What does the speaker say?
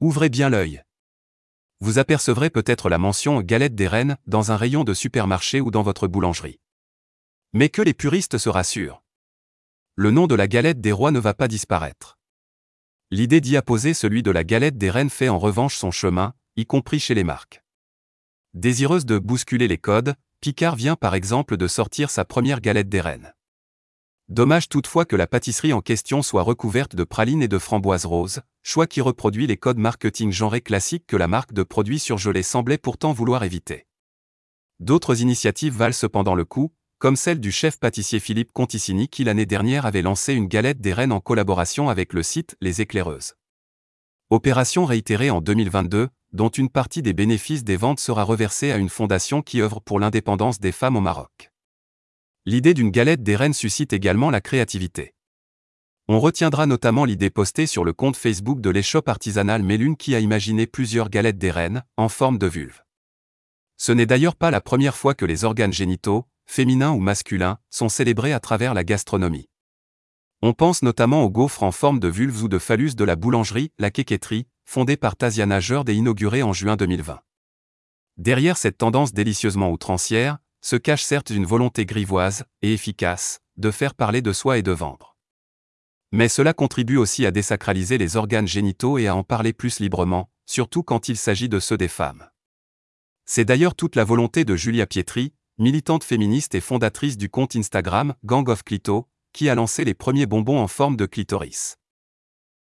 Ouvrez bien l'œil. Vous apercevrez peut-être la mention galette des reines dans un rayon de supermarché ou dans votre boulangerie. Mais que les puristes se rassurent. Le nom de la galette des rois ne va pas disparaître. L'idée d'y apposer celui de la galette des reines fait en revanche son chemin, y compris chez les marques. Désireuse de bousculer les codes, Picard vient par exemple de sortir sa première galette des reines. Dommage toutefois que la pâtisserie en question soit recouverte de pralines et de framboises roses, choix qui reproduit les codes marketing genrés classiques que la marque de produits surgelés semblait pourtant vouloir éviter. D'autres initiatives valent cependant le coup, comme celle du chef pâtissier Philippe Conticini qui l'année dernière avait lancé une galette des reines en collaboration avec le site Les Éclaireuses. Opération réitérée en 2022, dont une partie des bénéfices des ventes sera reversée à une fondation qui œuvre pour l'indépendance des femmes au Maroc. L'idée d'une galette des reines suscite également la créativité. On retiendra notamment l'idée postée sur le compte Facebook de l'échoppe artisanale Mélune qui a imaginé plusieurs galettes des reines, en forme de vulve. Ce n'est d'ailleurs pas la première fois que les organes génitaux, féminins ou masculins, sont célébrés à travers la gastronomie. On pense notamment aux gaufres en forme de vulve ou de phallus de la boulangerie La Quéquetterie, fondée par Tasiana Jerd et inaugurée en juin 2020. Derrière cette tendance délicieusement outrancière, se cache certes une volonté grivoise, et efficace, de faire parler de soi et de vendre. Mais cela contribue aussi à désacraliser les organes génitaux et à en parler plus librement, surtout quand il s'agit de ceux des femmes. C'est d'ailleurs toute la volonté de Julia Pietri, militante féministe et fondatrice du compte Instagram Gang of Clito, qui a lancé les premiers bonbons en forme de clitoris.